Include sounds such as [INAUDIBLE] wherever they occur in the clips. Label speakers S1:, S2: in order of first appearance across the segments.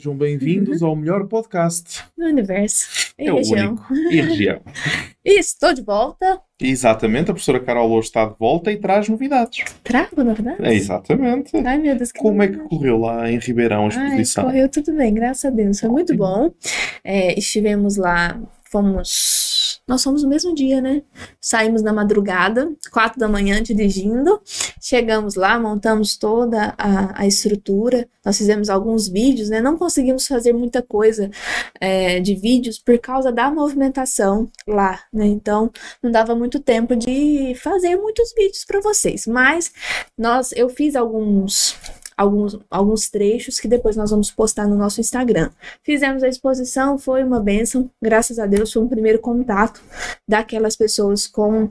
S1: Sejam bem-vindos ao melhor podcast.
S2: No universo. E
S1: É o
S2: região.
S1: único. E região. [LAUGHS]
S2: E estou de volta.
S1: Exatamente, a professora Carol hoje está de volta e traz novidades.
S2: Trago, na verdade?
S1: É, exatamente.
S2: Ai, meu Deus, que
S1: Como é que
S2: novidade.
S1: correu lá em Ribeirão a
S2: Ai,
S1: exposição?
S2: correu tudo bem, graças a Deus. Foi muito bom. É, estivemos lá, fomos. Nós fomos no mesmo dia, né? Saímos na madrugada, quatro da manhã, dirigindo. Chegamos lá, montamos toda a, a estrutura. Nós fizemos alguns vídeos, né? Não conseguimos fazer muita coisa é, de vídeos por causa da movimentação lá, né? Então, não dava muito tempo de fazer muitos vídeos para vocês. Mas nós, eu fiz alguns alguns, alguns trechos que depois nós vamos postar no nosso Instagram. Fizemos a exposição, foi uma bênção, graças a Deus, foi um primeiro contato daquelas pessoas com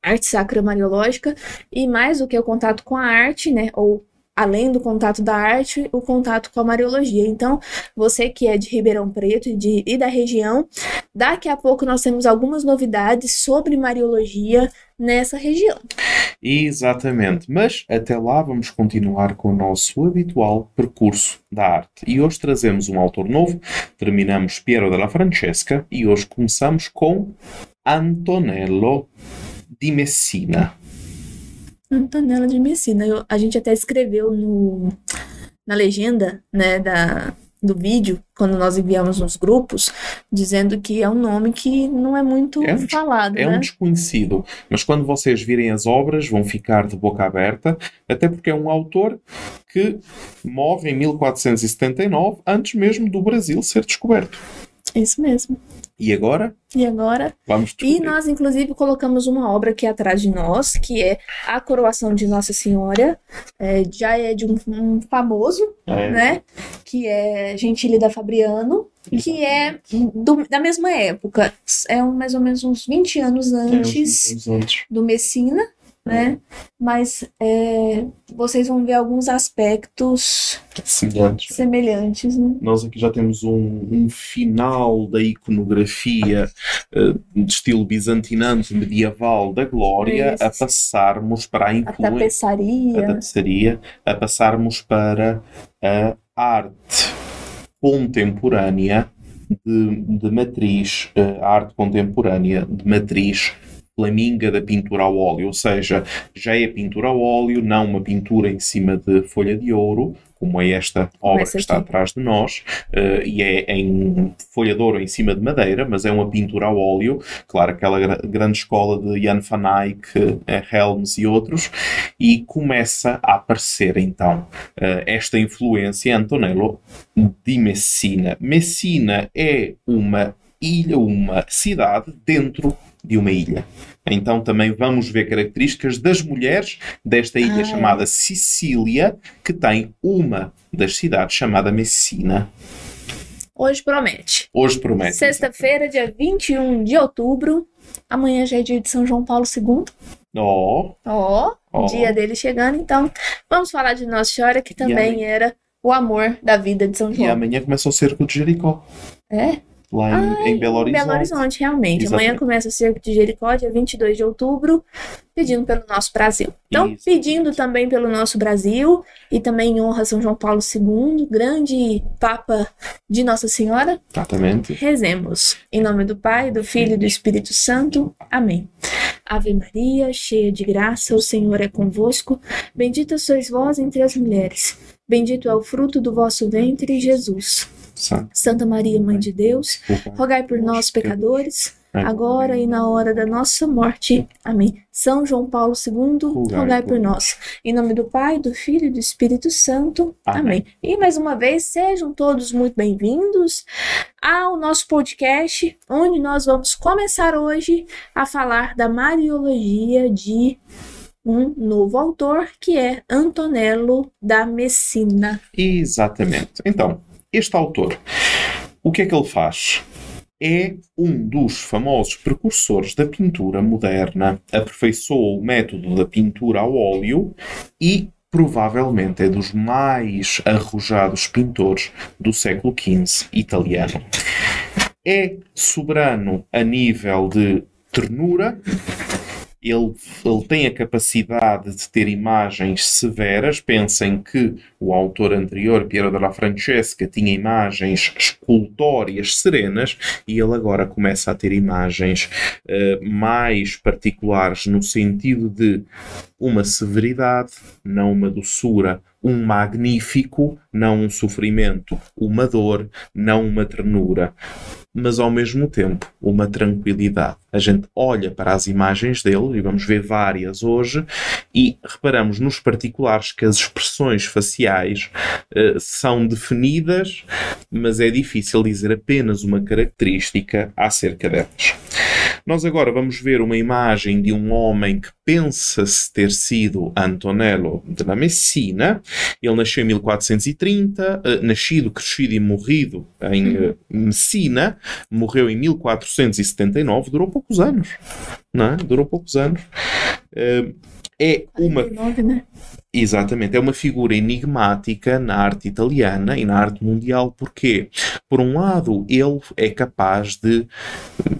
S2: arte sacra mariológica e mais do que o contato com a arte, né, ou além do contato da arte, o contato com a mariologia. Então, você que é de Ribeirão Preto e, de, e da região, daqui a pouco nós temos algumas novidades sobre mariologia nessa região.
S1: Exatamente, mas até lá vamos continuar com o nosso habitual percurso da arte. E hoje trazemos um autor novo, terminamos Piero della Francesca e hoje começamos com Antonello di Messina.
S2: Antonella de Messina. Eu- a gente até escreveu no, na legenda, né, da, do vídeo, quando nós enviamos nos grupos, dizendo que é um nome que não é muito
S1: É um-
S2: falado,
S1: É
S2: né?
S1: um desconhecido, mas quando vocês virem as obras vão ficar de boca aberta, até porque é um autor que morre em 1479, antes mesmo do Brasil ser descoberto.
S2: Isso mesmo.
S1: E agora
S2: E agora?
S1: vamos
S2: E nós, inclusive, colocamos uma obra aqui atrás de nós, que é a Coroação de Nossa Senhora. É, já é de um, um famoso,
S1: É,
S2: né? Que é Gentilida Fabriano, que é do- da mesma época. É um, mais ou menos uns 20 anos
S1: é,
S2: antes.
S1: uns- uns antes.
S2: do Messina, né? Mas é, vocês vão ver alguns aspectos
S1: Semelhantes.
S2: semelhantes, né?
S1: Nós aqui já temos um, um final da iconografia eh, de estilo bizantinante medieval da glória
S2: Isso.
S1: a passarmos para a
S2: A
S1: influência a
S2: tapeçaria,
S1: tapeçaria, a passarmos para a arte contemporânea de, de matriz, eh, a arte contemporânea de matriz flaminga da pintura ao óleo, ou seja, já é pintura ao óleo, não uma pintura em cima de folha de ouro, como é esta obra
S2: essa
S1: que está atrás de nós, eh, e é em folha de ouro em cima de madeira, mas é uma pintura ao óleo, claro, aquela gra- grande escola de Jan van Eyck, eh, Helms e outros, e começa a aparecer então eh, esta influência Antonello de Messina. Messina é uma ilha, uma cidade dentro de uma ilha. Então também vamos ver características das mulheres desta ilha
S2: Ah,
S1: chamada Sicília, que tem uma das cidades chamada Messina.
S2: hoje promete.
S1: Hoje promete.
S2: Sexta-feira, dia 21 de outubro. Amanhã já é dia de São João Paulo II.
S1: Ó,
S2: Ó,
S1: ó.
S2: dia dele chegando. Então, vamos falar de Nossa Senhora, que também era o amor da vida de São
S1: E
S2: João.
S1: amanhã começa o cerco de Jericó,
S2: É?
S1: Lá em, em Belo Horizonte.
S2: Belo Horizonte, realmente. Amanhã
S1: Exatamente.
S2: começa o Cerco de Jericó, dia 22 de outubro, pedindo pelo nosso Brasil. Então,
S1: Isso.
S2: pedindo também pelo nosso Brasil e também em honra a São João Paulo II, grande Papa de Nossa Senhora,
S1: Exatamente.
S2: rezemos. Em nome do Pai, do Filho e do Espírito Santo. Amém. Ave Maria, cheia de graça, o Senhor é convosco. Bendita sois vós entre as mulheres. Bendito é o fruto do vosso ventre, Jesus. Santa Maria, Mãe de Deus, rogai por nós, pecadores, agora e na hora da nossa morte. Amém. São João Paulo II,
S1: Rogai por
S2: nós. Em nome do Pai, do Filho e do Espírito Santo.
S1: Amém.
S2: Amém. E mais uma vez, sejam todos muito bem-vindos ao nosso podcast, onde nós vamos começar hoje a falar da Mariologia de um novo autor, que é Antonello da Messina.
S1: Exatamente. Então, este autor, o que é que ele faz? É um dos famosos precursores da pintura moderna, aperfeiçoou o método da pintura ao óleo e provavelmente é dos mais arrojados pintores do século XV italiano. É soberano a nível de ternura ele, ele tem a capacidade de ter imagens severas. Pensem que o autor anterior, Piero della Francesca, tinha imagens escultórias serenas e ele agora começa a ter imagens uh, mais particulares no sentido de uma severidade, não uma doçura, um magnífico, não um sofrimento, uma dor, não uma ternura, mas ao mesmo tempo uma tranquilidade. A gente olha para as imagens dele, e vamos ver várias hoje, e reparamos nos particulares que as expressões faciais uh, são definidas, mas é difícil dizer apenas uma característica acerca delas. Nós agora vamos ver uma imagem de um homem que pensa-se ter sido Antonello de Messina. Ele nasceu em 1430, uh, nascido, crescido e morrido em uh, Messina. Morreu em 1479, durou poucos anos. Não é? Durou poucos anos. Uh, é uma. 49? Exatamente, é uma figura enigmática na arte italiana e na arte mundial. Porquê? Por um lado, ele é capaz de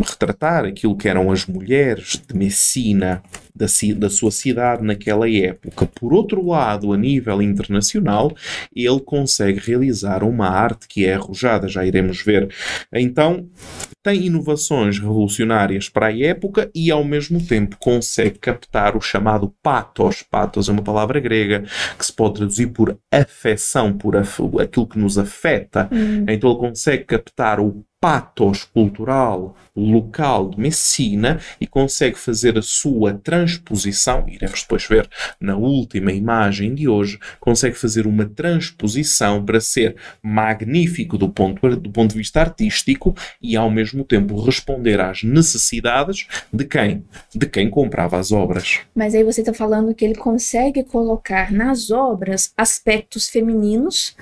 S1: retratar aquilo que eram as mulheres de Messina, da, da sua cidade naquela época. Por outro lado, a nível internacional, ele consegue realizar uma arte que é arrojada, já iremos ver. Então, tem inovações revolucionárias para a época e, ao mesmo tempo, consegue captar o chamado pathos. Pathos é uma palavra grega que se pode traduzir por afecção, por aquilo que nos afeta. Hum. Então, ele consegue captar o patos cultural local de Messina e consegue fazer a sua transposição, iremos depois ver na última imagem de hoje, consegue fazer uma transposição para ser magnífico do ponto, do ponto de vista artístico e ao mesmo tempo responder às necessidades de quem? De quem comprava as obras.
S2: Mas aí você está falando que ele consegue colocar nas obras aspectos femininos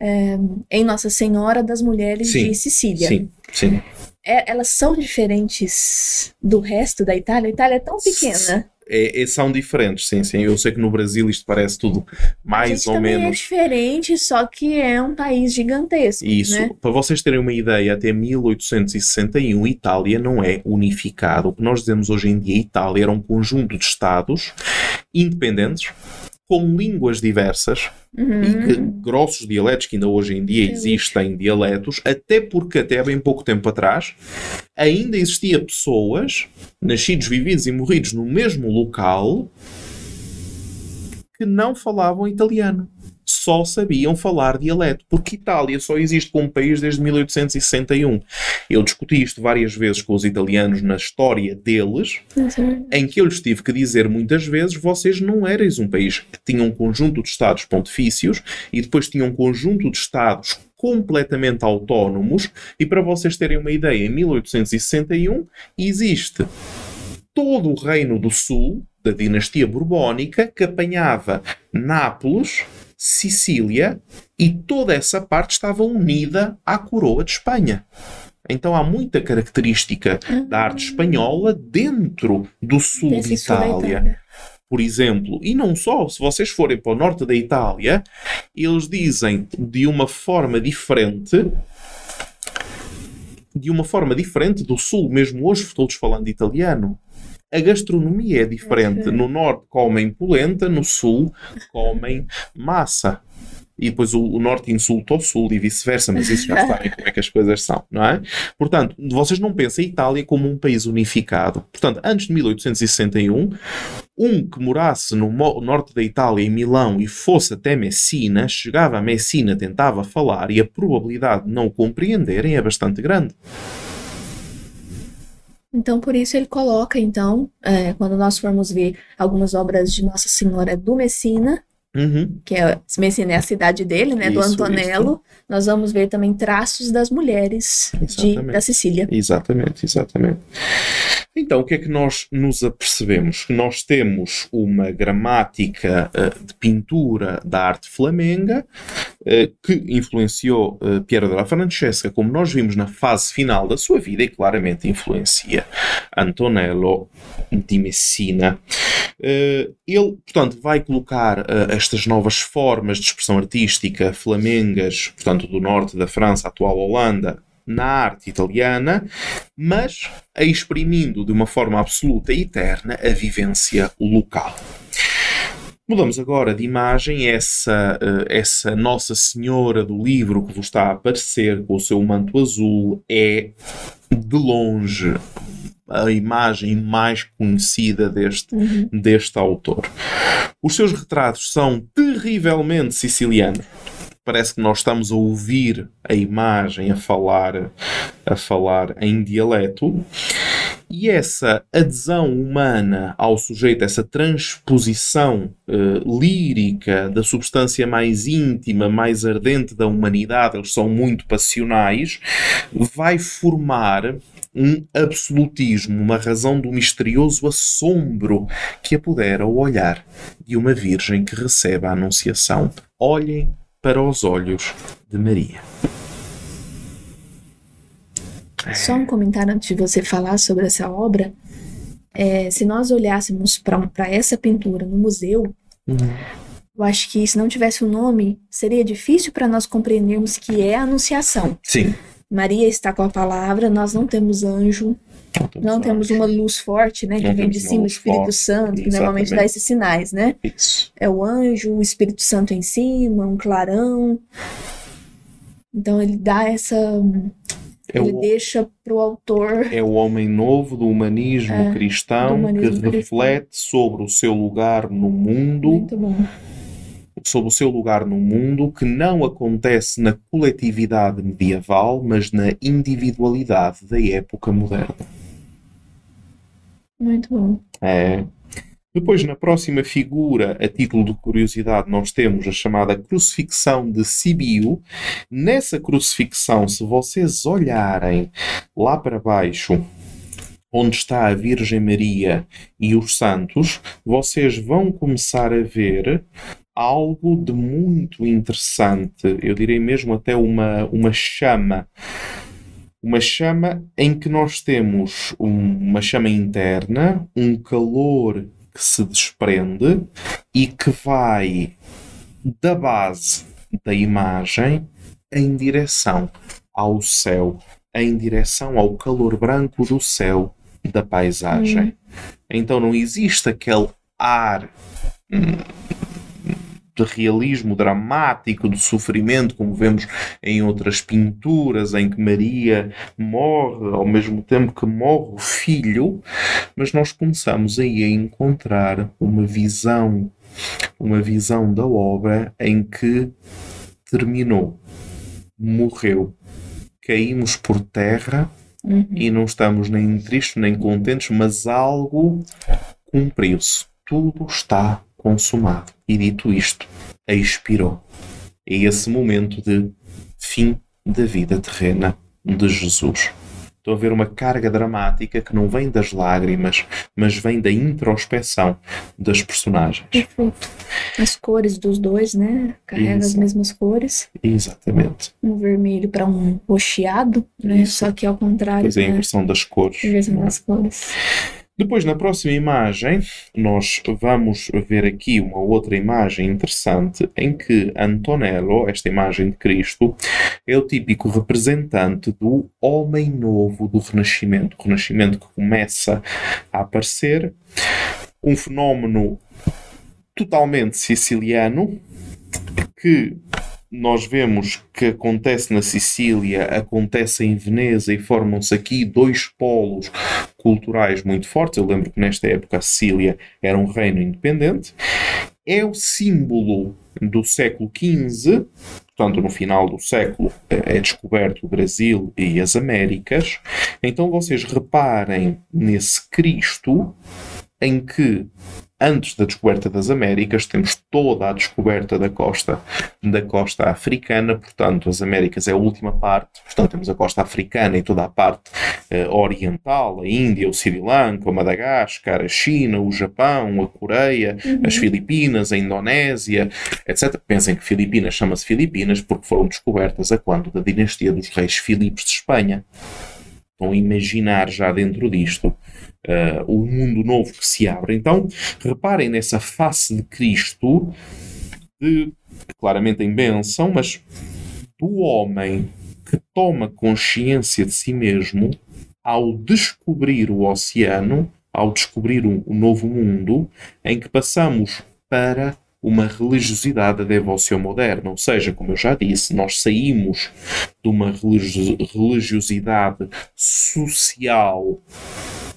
S2: é, em Nossa Senhora das Mulheres sim, de Sicília.
S1: Sim, sim.
S2: É, elas são diferentes do resto da Itália? A Itália é tão pequena.
S1: É, é, são diferentes, sim, sim. Eu sei que no Brasil isto parece tudo mais ou é menos. É
S2: diferente, só que é um país gigantesco.
S1: Isso.
S2: Né?
S1: Para vocês terem uma ideia, até 1861 Itália não é unificada. O que nós dizemos hoje em dia, Itália era um conjunto de estados independentes com línguas diversas uhum. e que, grossos dialetos que ainda hoje em dia existem dialetos, até porque até bem pouco tempo atrás ainda existia pessoas, nascidos, vividos e morridos no mesmo local, que não falavam italiano só sabiam falar dialeto, porque Itália só existe como país desde 1861. Eu discuti isto várias vezes com os italianos na história deles, em que eu lhes tive que dizer muitas vezes: vocês não erais um país que tinha um conjunto de Estados pontifícios e depois tinha um conjunto de Estados completamente autónomos. E para vocês terem uma ideia, em 1861 existe todo o Reino do Sul, da dinastia borbónica, que apanhava Nápoles Sicília e toda essa parte estava unida à coroa de Espanha. Então há muita característica da arte espanhola dentro do sul de Itália. Itália. Por exemplo, e não só, se vocês forem para o norte da Itália, eles dizem de uma forma diferente de uma forma diferente do sul, mesmo hoje todos falando italiano. A gastronomia é diferente. No norte comem polenta, no sul comem massa. E depois o, o norte insulta o sul e vice-versa, mas isso já [LAUGHS] sabem como é que as coisas são, não é? Portanto, vocês não pensem a Itália como um país unificado. Portanto, antes de 1861, um que morasse no norte da Itália, em Milão, e fosse até Messina, chegava a Messina, tentava falar e a probabilidade de não o compreenderem é bastante grande.
S2: Então, por isso ele coloca, então, é, quando nós formos ver algumas obras de Nossa Senhora do Messina, uhum. que é é a cidade dele, né, isso, do Antonello, isso. nós vamos ver também traços das mulheres de, da Sicília.
S1: Exatamente, exatamente. Então, o que é que nós nos apercebemos? Que nós temos uma gramática uh, de pintura da arte flamenga uh, que influenciou uh, Piero della Francesca, como nós vimos na fase final da sua vida, e claramente influencia Antonello di Messina. ele, portanto, vai colocar estas novas formas de expressão artística flamengas, portanto, do norte da França, atual Holanda, na arte italiana, mas exprimindo de uma forma absoluta e eterna a vivência local. Mudamos agora de imagem. Essa, eh, essa Nossa Senhora do livro que vos está a aparecer com o seu manto azul é, de longe, a imagem mais conhecida deste, uhum. deste autor. Os seus retratos são terrivelmente sicilianos. Parece que nós estamos a ouvir a imagem a falar, a falar em dialeto. E essa adesão humana ao sujeito, essa transposição uh, lírica da substância mais íntima, mais ardente da humanidade, eles são muito passionais, vai formar um absolutismo, uma razão do misterioso assombro que apodera o olhar de uma virgem que recebe a anunciação. Olhem para os olhos de Maria.
S2: Só um comentário antes de você falar sobre essa obra. É, se nós olhássemos para essa pintura no museu, uhum. eu acho que se não tivesse o um nome, seria difícil para nós compreendermos que é a Anunciação.
S1: Sim.
S2: Maria está com a palavra, nós não temos anjo, não temos, não temos uma luz forte, né? Que vem de cima, o Espírito forte, Santo, que exatamente. normalmente dá esses sinais, né?
S1: Isso.
S2: É o anjo, o Espírito Santo em cima, um clarão. Então ele dá essa é ele o, deixa para o autor.
S1: É o homem novo do humanismo é, cristão do humanismo que cristão. reflete sobre o seu lugar no mundo.
S2: Muito bom.
S1: Sobre o seu lugar no mundo, que não acontece na coletividade medieval, mas na individualidade da época moderna.
S2: Muito bom.
S1: É. Depois, na próxima figura, a título de curiosidade, nós temos a chamada crucifixão de Sibiu. Nessa crucifixão, se vocês olharem lá para baixo, onde está a Virgem Maria e os santos, vocês vão começar a ver algo de muito interessante. Eu direi mesmo até uma, uma chama uma chama em que nós temos uma chama interna, um calor que se desprende e que vai da base da imagem em direção ao céu, em direção ao calor branco do céu da paisagem. Uhum. Então não existe aquele ar hum, de realismo dramático, de sofrimento, como vemos em outras pinturas, em que Maria morre ao mesmo tempo que morre o filho, mas nós começamos aí a encontrar uma visão, uma visão da obra em que terminou, morreu, caímos por terra. Uhum. E não estamos nem tristes nem contentes, mas algo cumpriu-se. Tudo está consumado. E dito isto, expirou. É esse momento de fim da vida terrena de Jesus. Estou a ver uma carga dramática que não vem das lágrimas, mas vem da introspeção das personagens.
S2: Perfeito. As cores dos dois, né? Carrega as mesmas cores.
S1: Exatamente.
S2: Um vermelho para um rocheado, né? Isso. Só que ao contrário.
S1: Pois é, a inversão das cores.
S2: Inversão das cores.
S1: Depois, na próxima imagem, nós vamos ver aqui uma outra imagem interessante em que Antonello, esta imagem de Cristo, é o típico representante do homem novo do Renascimento. O Renascimento que começa a aparecer, um fenómeno totalmente siciliano que nós vemos que acontece na Sicília, acontece em Veneza e formam-se aqui dois polos culturais muito fortes. Eu lembro que nesta época a Sicília era um reino independente. É o símbolo do século XV, portanto, no final do século é descoberto o Brasil e as Américas. Então vocês reparem nesse Cristo em que antes da descoberta das Américas, temos toda a descoberta da costa da costa africana, portanto, as Américas é a última parte, portanto, temos a costa africana e toda a parte uh, oriental, a Índia, o Sri Lanka, o Madagascar, a China, o Japão, a Coreia, uhum. as Filipinas, a Indonésia, etc. Pensem que Filipinas chama-se Filipinas porque foram descobertas a quando da dinastia dos reis Filipes de Espanha. Estão a imaginar já dentro disto uh, o mundo novo que se abre. Então, reparem nessa face de Cristo, de, claramente em bênção, mas do homem que toma consciência de si mesmo ao descobrir o oceano, ao descobrir um, um novo mundo, em que passamos para uma religiosidade da devoção moderna. Ou seja, como eu já disse, nós saímos de uma religiosidade social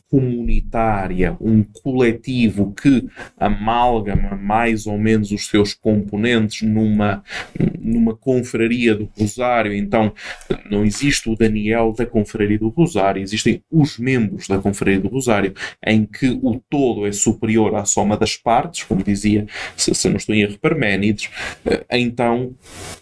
S1: comunitária, um coletivo que amalgama mais ou menos os seus componentes numa, numa confraria do Rosário. Então, não existe o Daniel da confraria do Rosário, existem os membros da confraria do Rosário, em que o todo é superior à soma das partes, como dizia, se, se não estou em erro, Parménides. Eh, então,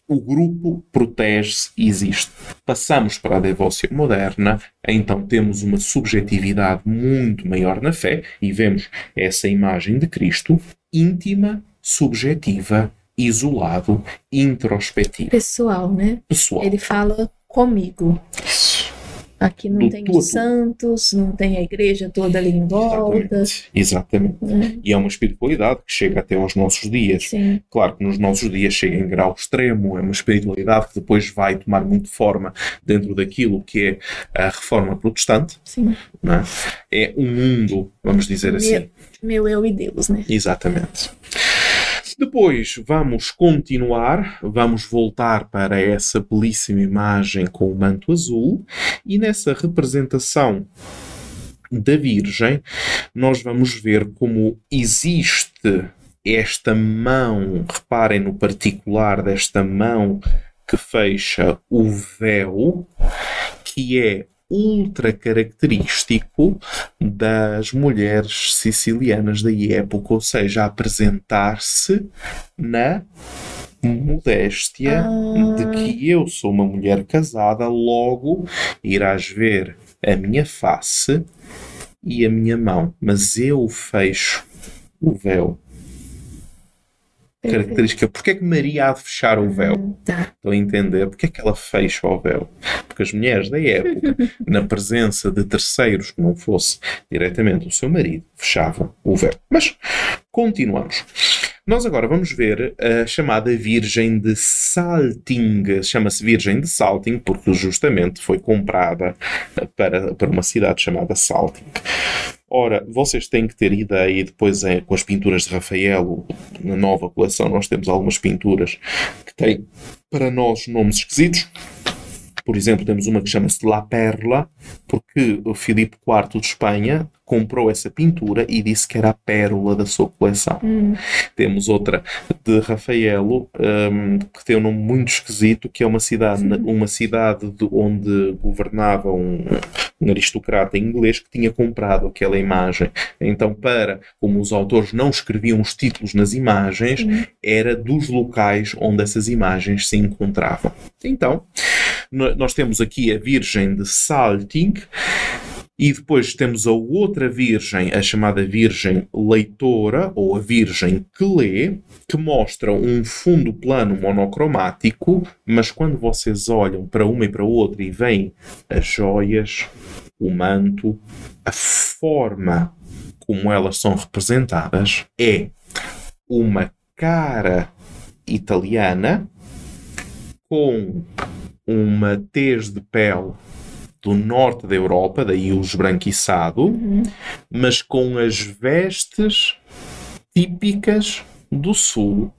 S1: o grupo protege-se e existe. Passamos para a devoção moderna, então temos uma subjetividade muito maior na fé e vemos essa imagem de Cristo íntima, subjetiva, isolado, introspectivo.
S2: Pessoal, né?
S1: Pessoal.
S2: Ele fala comigo. Aqui não
S1: Do
S2: tem os santos, não tem a igreja toda ali em volta.
S1: Exatamente. Exatamente.
S2: né?
S1: E é uma espiritualidade que chega até aos nossos dias.
S2: Sim,
S1: Claro que nos nossos dias chega em grau extremo, é uma espiritualidade que depois vai tomar muito forma dentro daquilo que é a reforma protestante.
S2: sim.
S1: não é? É um mundo, vamos dizer assim.
S2: Meu, meu eu e Deus, né?
S1: Exatamente. Depois vamos continuar, vamos voltar para essa belíssima imagem com o manto azul e nessa representação da Virgem nós vamos ver como existe esta mão, reparem no particular desta mão que fecha o véu, que é ultra característico das mulheres sicilianas da época, ou seja, apresentar-se na modéstia
S2: Ah.
S1: de que eu sou uma mulher casada, logo irás ver a minha face e a minha mão, mas eu fecho o véu. Característica. Porquê é que Maria há de fechar o véu?
S2: Tá.
S1: Estão a entender? Porque é que ela fecha o véu? Porque as mulheres da época, [LAUGHS] na presença de terceiros que não fosse diretamente o seu marido, fechavam o véu. Mas continuamos. Nós agora vamos ver a chamada Virgem de Salting. Chama-se Virgem de Salting porque justamente foi comprada para, para uma cidade chamada Salting. Ora, vocês têm que ter ideia, e depois é, com as pinturas de Rafael, na nova coleção, nós temos algumas pinturas que têm para nós nomes esquisitos. Por exemplo, temos uma que chama-se La Perla, porque o Filipe IV de Espanha comprou essa pintura e disse que era a pérola da sua coleção.
S2: Hum,
S1: Temos outra de Rafaelo, hum, que tem um nome muito esquisito, que é uma cidade, uma cidade de onde governava um, um aristocrata inglês que tinha comprado aquela imagem. Então, para, como os autores não escreviam os títulos nas imagens, era dos locais onde essas imagens se encontravam. Então, nós temos aqui a Virgem de Salting, e depois temos a outra Virgem, a chamada Virgem Leitora, ou a Virgem que lê, que mostra um fundo plano monocromático, mas quando vocês olham para uma e para outra e veem as joias, o manto, a forma como elas são representadas é uma cara italiana com uma tez de pele do norte da Europa, daí o esbranquiçado,
S2: uhum.
S1: mas com as vestes típicas do sul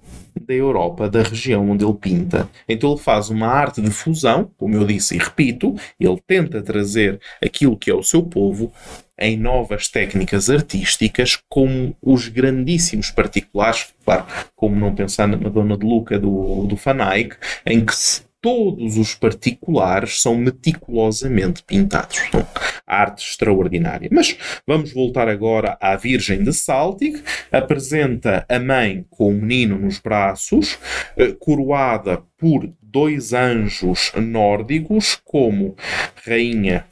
S1: da Europa, da região onde ele pinta. Então ele faz uma arte de fusão, como eu disse e repito, ele tenta trazer aquilo que é o seu povo em novas técnicas artísticas, como os grandíssimos particulares, claro, como não pensar na Madonna de Luca do, do Van Eyck, em que se todos os particulares são meticulosamente pintados. São arte extraordinária. Mas vamos voltar agora à Virgem de Saltig. Apresenta a mãe com o menino nos braços, eh, coroada por dois anjos nórdicos, como rainha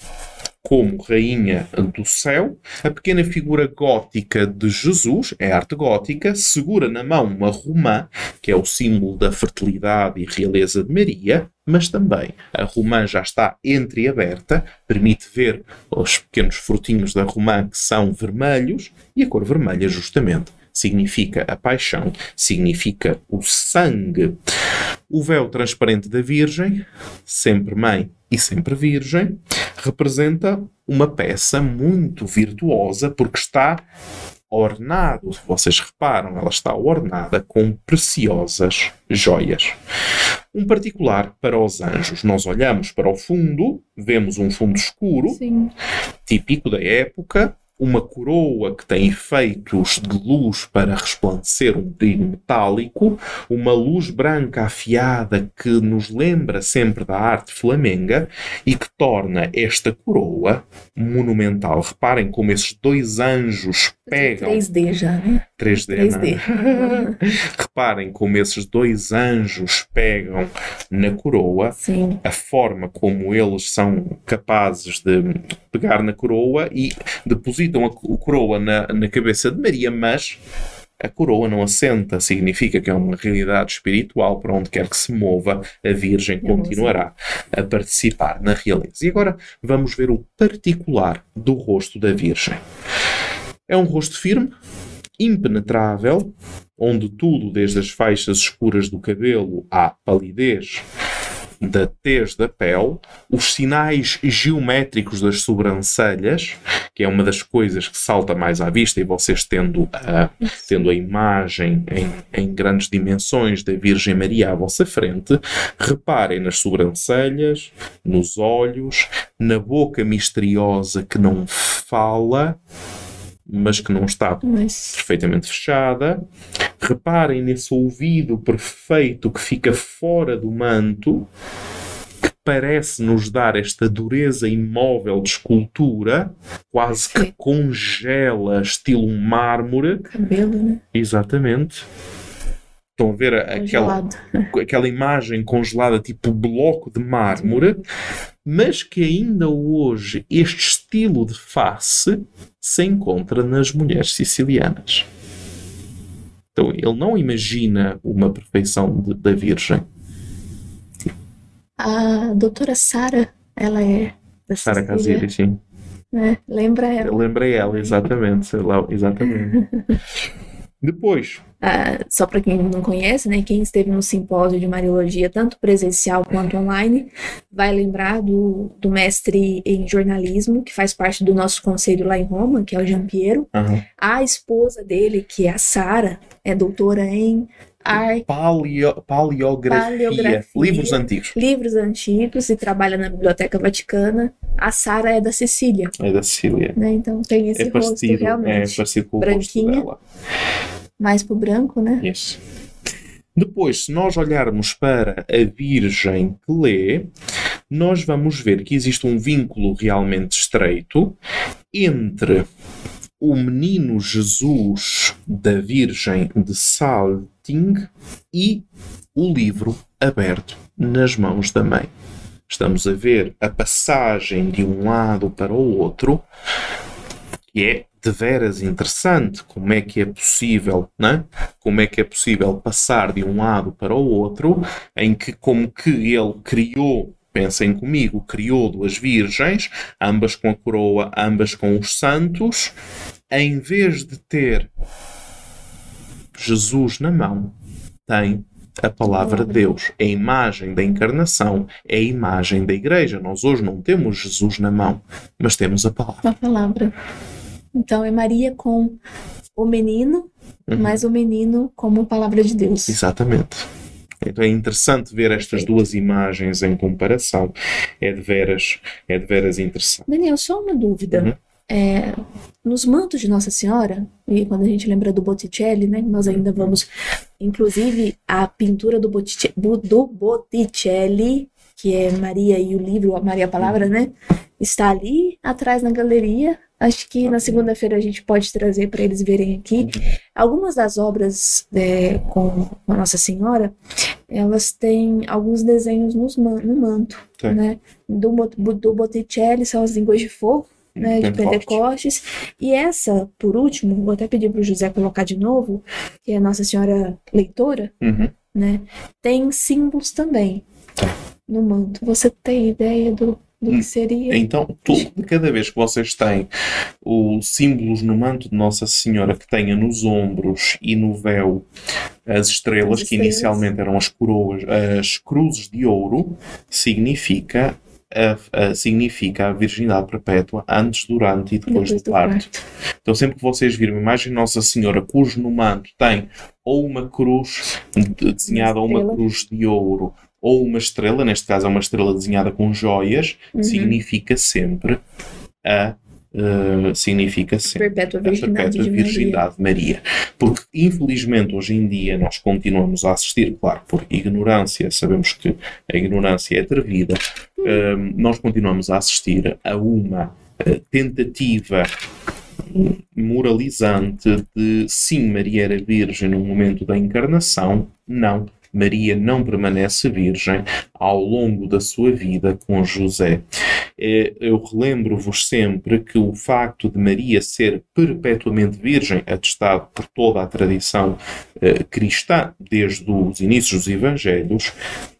S1: como Rainha do Céu, a pequena figura gótica de Jesus, é arte gótica, segura na mão uma romã, que é o símbolo da fertilidade e realeza de Maria, mas também a romã já está entreaberta, permite ver os pequenos frutinhos da romã que são vermelhos, e a cor vermelha, justamente, significa a paixão, significa o sangue. O véu transparente da Virgem, sempre mãe e sempre virgem, representa uma peça muito virtuosa porque está ornado, vocês reparam, ela está ornada com preciosas joias. Um particular para os anjos. Nós olhamos para o fundo, vemos um fundo escuro,
S2: Sim.
S1: típico da época, uma coroa que tem efeitos de luz para resplandecer um brilho metálico, uma luz branca afiada que nos lembra sempre da arte flamenga e que torna esta coroa monumental. Reparem como esses dois anjos pegam
S2: 3D já, né?
S1: 3D,
S2: 3D.
S1: não é? [LAUGHS] Reparem como esses dois anjos pegam na coroa
S2: Sim.
S1: a forma como eles são capazes de pegar na coroa e depositam a co- coroa na, na cabeça de Maria, mas a coroa não assenta, significa que é uma realidade espiritual para onde quer que se mova, a Virgem continuará a participar na realeza. E agora vamos ver o particular do rosto da Virgem. É um rosto firme, impenetrável, onde tudo, desde as faixas escuras do cabelo à palidez da tez da pele, os sinais geométricos das sobrancelhas, que é uma das coisas que salta mais à vista, e vocês tendo a, tendo a imagem em, em grandes dimensões da Virgem Maria à vossa frente, reparem nas sobrancelhas, nos olhos, na boca misteriosa que não fala, mas que não está
S2: Mas
S1: perfeitamente fechada. Reparem nesse ouvido perfeito que fica fora do manto, que parece nos dar esta dureza imóvel de escultura, quase que congela, estilo mármore.
S2: cabelo, né?
S1: Exatamente. Estão a ver aquela,
S2: Congelado.
S1: aquela imagem congelada, tipo bloco de mármore, mas que ainda hoje este estilo de face se encontra nas mulheres sicilianas. Então ele não imagina uma perfeição de- da Virgem.
S2: A doutora Sara, ela é da
S1: Sara Casiri, sim.
S2: né? Lembra ela?
S1: Eu lembrei ela, exatamente. sei lá, exatamente. [LAUGHS] Depois,
S2: Ah, só para quem não conhece, né, quem esteve no simpósio de Mariologia, tanto presencial quanto online, vai lembrar do, do mestre em jornalismo, que faz parte do nosso conselho lá em Roma, que é o Jean Piero.
S1: aham,
S2: A esposa dele, que é a Sara, é doutora em ar,
S1: paleo- paleografia,
S2: Paleografia.
S1: livros antigos.
S2: livros antigos e trabalha na Biblioteca Vaticana. A Sara é da Sicília,
S1: É da Cecília.
S2: né? Então tem esse
S1: É
S2: rosto
S1: parecido, é
S2: realmente
S1: parecido com o rosto
S2: branquinha.
S1: dela.
S2: Mais pro branco, né?
S1: Isso. Depois, se nós olharmos para a Virgem que lê, nós vamos ver que existe um vínculo realmente estreito entre o menino Jesus da Virgem de Salting e o livro aberto nas mãos da mãe. Estamos a ver a passagem de um lado para o outro, que é de veras interessante. Como é que é possível, né? Como é que é possível passar de um lado para o outro, em que, como que ele criou Pensem comigo, criou duas virgens, ambas com a coroa, ambas com os santos, em vez de ter Jesus na mão, tem a palavra de Deus. É a imagem da encarnação, é a imagem da igreja. Nós hoje não temos Jesus na mão, mas temos a palavra.
S2: Uma palavra. Então é Maria com o menino,
S1: Uhum.
S2: mas o menino como palavra de Deus.
S1: Exatamente. Então é interessante ver estas duas imagens em comparação. É de veras, é de veras interessante.
S2: Daniel, só uma dúvida.
S1: Uhum.
S2: É, nos mantos de Nossa Senhora, e quando a gente lembra do Botticelli, né, nós ainda
S1: Uhum.
S2: vamos. Inclusive, a pintura do, Bottice- bu- do Botticelli, que é Maria e o livro, a Maria a Palavra, né? Está ali atrás na galeria. Acho que na segunda-feira a gente pode trazer para eles verem aqui. Algumas das obras é, com a Nossa Senhora, elas têm alguns desenhos nos no manto,
S1: Tem.
S2: né? Do, do Botticelli são as línguas de fogo, né, de. Pentecostes. E essa, por último, vou até pedir para o José colocar de novo, que é a Nossa Senhora Leitora,
S1: Uhum.
S2: né? Tem símbolos também
S1: Tá.
S2: no manto. Você tem ideia do do que seria.
S1: Então, tu- cada vez que vocês têm os símbolos no manto de Nossa Senhora que tenha nos ombros e no véu as estrelas,
S2: As
S1: que
S2: estrelas.
S1: inicialmente eram as coroas, as cruzes de ouro, significa a, a- significa a virgindade perpétua antes, durante e depois,
S2: Depois
S1: do
S2: do
S1: parto.
S2: parto.
S1: Então, sempre que vocês virem uma imagem de Nossa Senhora cujo no manto tem ou uma cruz de- desenhada, ou uma cruz de ouro, ou uma estrela, neste caso é uma estrela desenhada com joias,
S2: Uhum.
S1: significa sempre a. eh, significa sempre
S2: Perpétua
S1: a
S2: virgindade
S1: perpétua
S2: de Maria.
S1: virgindade de Maria. Porque, infelizmente, hoje em dia nós continuamos a assistir, claro, por ignorância, sabemos que a ignorância é atrevida, eh, nós continuamos a assistir a uma eh, tentativa moralizante de sim, Maria era virgem no momento da encarnação, não. Maria não permanece virgem ao longo da sua vida com José. Eh, Eu relembro-vos sempre que o facto de Maria ser perpetuamente virgem, atestado por toda a tradição eh, cristã, desde os inícios dos Evangelhos,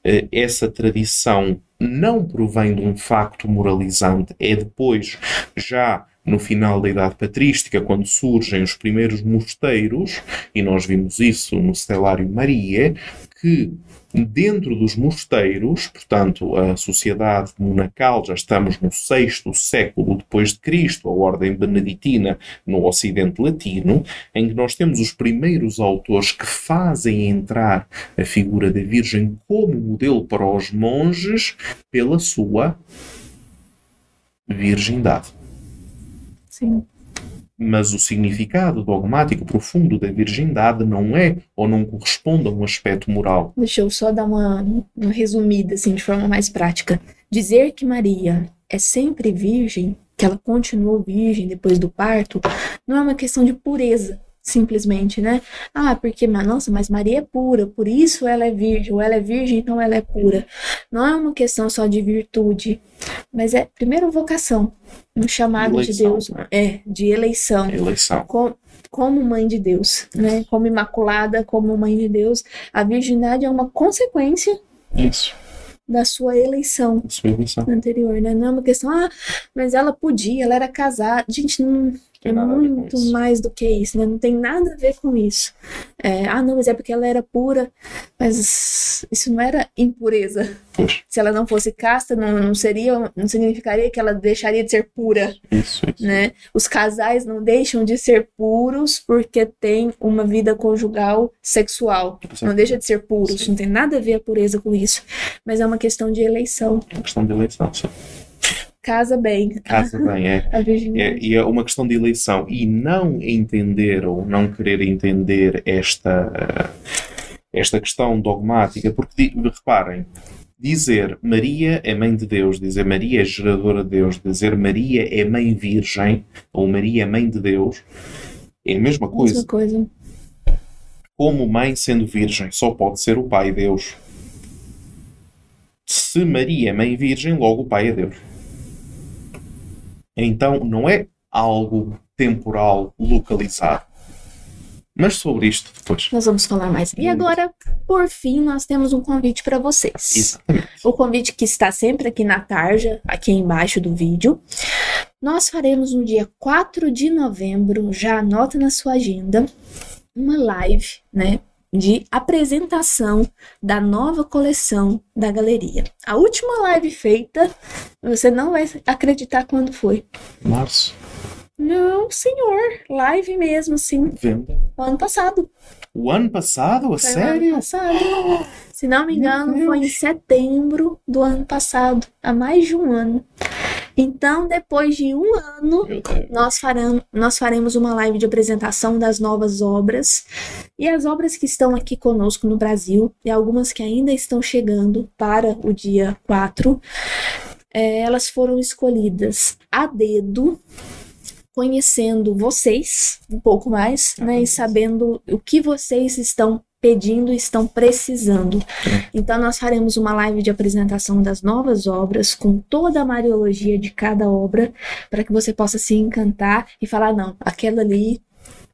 S1: eh, essa tradição não provém de um facto moralizante, é depois, já no final da Idade Patrística, quando surgem os primeiros mosteiros, e nós vimos isso no Stelário Maria, que dentro dos mosteiros, portanto, a sociedade monacal, já estamos no sexto século depois de Cristo, a ordem beneditina no Ocidente Latino, em que nós temos os primeiros autores que fazem entrar a figura da Virgem como modelo para os monges pela sua virgindade.
S2: Sim.
S1: Mas o significado dogmático profundo da virgindade não é ou não corresponde a um aspecto moral.
S2: Deixa eu só dar uma, uma resumida, assim, de forma mais prática. Dizer que Maria é sempre virgem, que ela continuou virgem depois do parto, não é uma questão de pureza, simplesmente, né? Ah, porque, mas, nossa, mas Maria é pura, por isso ela é virgem, ou ela é virgem, então ela é pura. Não é uma questão só de virtude, mas é, primeiro, vocação, um chamado de
S1: Eleição,
S2: Deus,
S1: né?
S2: é, de eleição
S1: Eleição.
S2: com- como mãe de Deus, né? Como imaculada, como mãe de Deus, a virgindade é uma consequência
S1: Isso.
S2: da sua eleição
S1: Sua eleição.
S2: anterior, né? Não é uma questão, ah, mas ela podia, ela era casada. Gente, não
S1: Tem
S2: é
S1: nada a ver com
S2: muito mais do que isso, né? Não tem nada a ver com isso. É, ah, não, mas é porque ela era pura, mas isso não era impureza. Se ela não fosse casta, não, não seria, não significaria que ela deixaria de ser pura
S1: Isso, isso.
S2: né? Os casais não deixam de ser puros porque têm uma vida conjugal sexual. Não deixa de ser puros,
S1: Sim.
S2: não tem nada a ver a pureza com isso. Mas é uma questão de eleição.
S1: É uma questão de eleição, sim.
S2: Casa bem
S1: Casa bem, é. [LAUGHS]
S2: a
S1: É, e é uma questão de eleição. E não entender ou não querer entender esta, eh, esta questão dogmática, porque reparem, dizer Maria é mãe de Deus, dizer Maria é geradora de Deus, dizer Maria é mãe virgem ou Maria é mãe de Deus, é a mesma coisa.
S2: Mesma coisa.
S1: Como mãe sendo virgem, só pode ser o pai Deus. Se Maria é mãe virgem, logo o pai é Deus. Então não é algo temporal localizado. Mas sobre isto depois.
S2: Nós vamos falar mais. E agora, por fim, nós temos um convite para vocês.
S1: Exatamente.
S2: O convite que está sempre aqui na tarja, aqui embaixo do vídeo. Nós faremos no dia 4 de novembro, já anota na sua agenda, uma live, né? De apresentação da nova coleção da galeria. A última live feita, você não vai acreditar quando foi.
S1: Março,
S2: Não, senhor, live mesmo, sim,
S1: venda.
S2: ano passado.
S1: O ano passado, a
S2: Foi
S1: sério?
S2: ano passado. Se não me engano, foi em setembro do ano passado, há mais de um ano. Então, depois de um ano, nós, farão, nós faremos uma live de apresentação das novas obras e as obras que estão aqui conosco no Brasil e algumas que ainda estão chegando para o dia 4. eh, elas foram escolhidas a dedo, conhecendo vocês um pouco mais, né, e sabendo o que vocês estão pedindo estão precisando. Então nós faremos uma live de apresentação das novas obras com toda a mariologia de cada obra para que você possa se encantar e falar não, aquela ali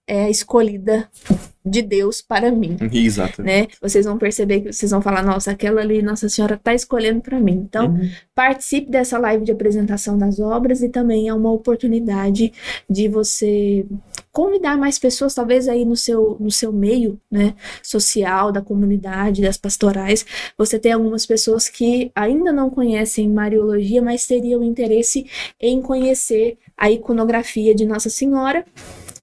S2: é a escolhida de Deus para mim.
S1: Exato.
S2: Né? Vocês vão perceber que vocês vão falar, nossa, aquela ali, Nossa Senhora está escolhendo para mim. Então,
S1: Uhum.
S2: participe dessa live de apresentação das obras e também é uma oportunidade de você convidar mais pessoas, talvez aí no seu, no seu meio, né, social, da comunidade, das pastorais, você tem algumas pessoas que ainda não conhecem Mariologia, mas teriam interesse em conhecer a iconografia de Nossa Senhora.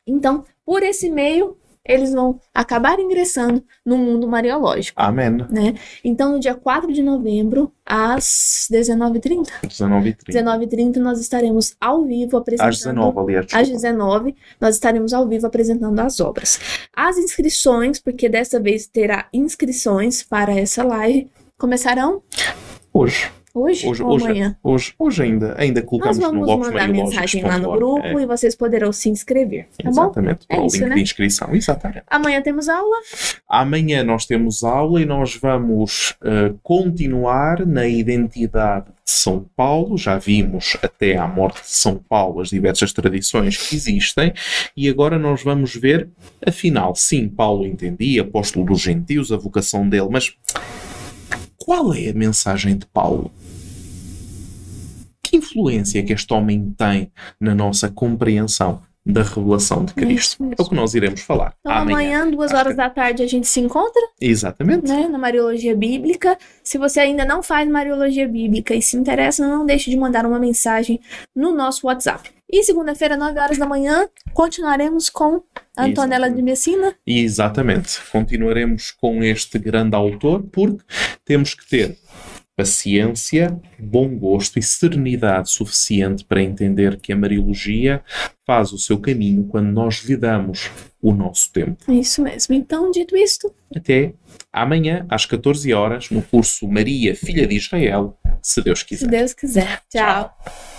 S2: Então, por esse meio, eles vão acabar ingressando no mundo mariológico.
S1: Amém.
S2: Né? Então, no dia 4 de novembro, às 19h30,
S1: 19 e 30.
S2: 19h30, nós estaremos ao vivo apresentando.
S1: Às 19, aliás.
S2: Às
S1: desculpa.
S2: 19, nós estaremos ao vivo apresentando as obras. As inscrições, porque dessa vez terá inscrições para essa live, começarão
S1: Hoje.
S2: Hoje,
S1: Hoje,
S2: ou
S1: hoje,
S2: amanhã.
S1: hoje, hoje ainda, ainda
S2: Nós
S1: colocamos no
S2: vamos
S1: Lopes
S2: mandar
S1: Mariológicos
S2: mensagem lá no grupo e vocês poderão se inscrever,
S1: É,
S2: tá bom?
S1: exatamente,
S2: É
S1: para o
S2: isso,
S1: link
S2: né?
S1: de inscrição. Exatamente.
S2: Amanhã temos aula.
S1: Amanhã nós temos aula e nós vamos eh, continuar na identidade de São Paulo. Já vimos até à morte de São Paulo as diversas tradições que existem e agora nós vamos ver, afinal, sim, Paulo entendia, apóstolo dos gentios, a vocação dele, mas qual é a mensagem de Paulo? Que influência que este homem tem na nossa compreensão da revelação de Cristo?
S2: Isso,
S1: É o que nós iremos falar
S2: Então, amanhã, duas horas da tarde, a gente se encontra.
S1: Exatamente.
S2: né, na Mariologia Bíblica. Se você ainda não faz Mariologia Bíblica e se interessa, não deixe de mandar uma mensagem no nosso WhatsApp. E segunda-feira, 9 horas da manhã, continuaremos com a Antonella
S1: Exatamente.
S2: de Messina.
S1: Exatamente. Continuaremos com este grande autor porque temos que ter paciência, bom gosto e serenidade suficiente para entender que a Mariologia faz o seu caminho quando nós vidamos o nosso tempo.
S2: Isso mesmo. Então, dito isto,
S1: Até amanhã, às 14 horas, no curso Maria, Filha de Israel, se Deus
S2: se
S1: quiser.
S2: Deus quiser.
S1: Tchau.
S2: Tchau.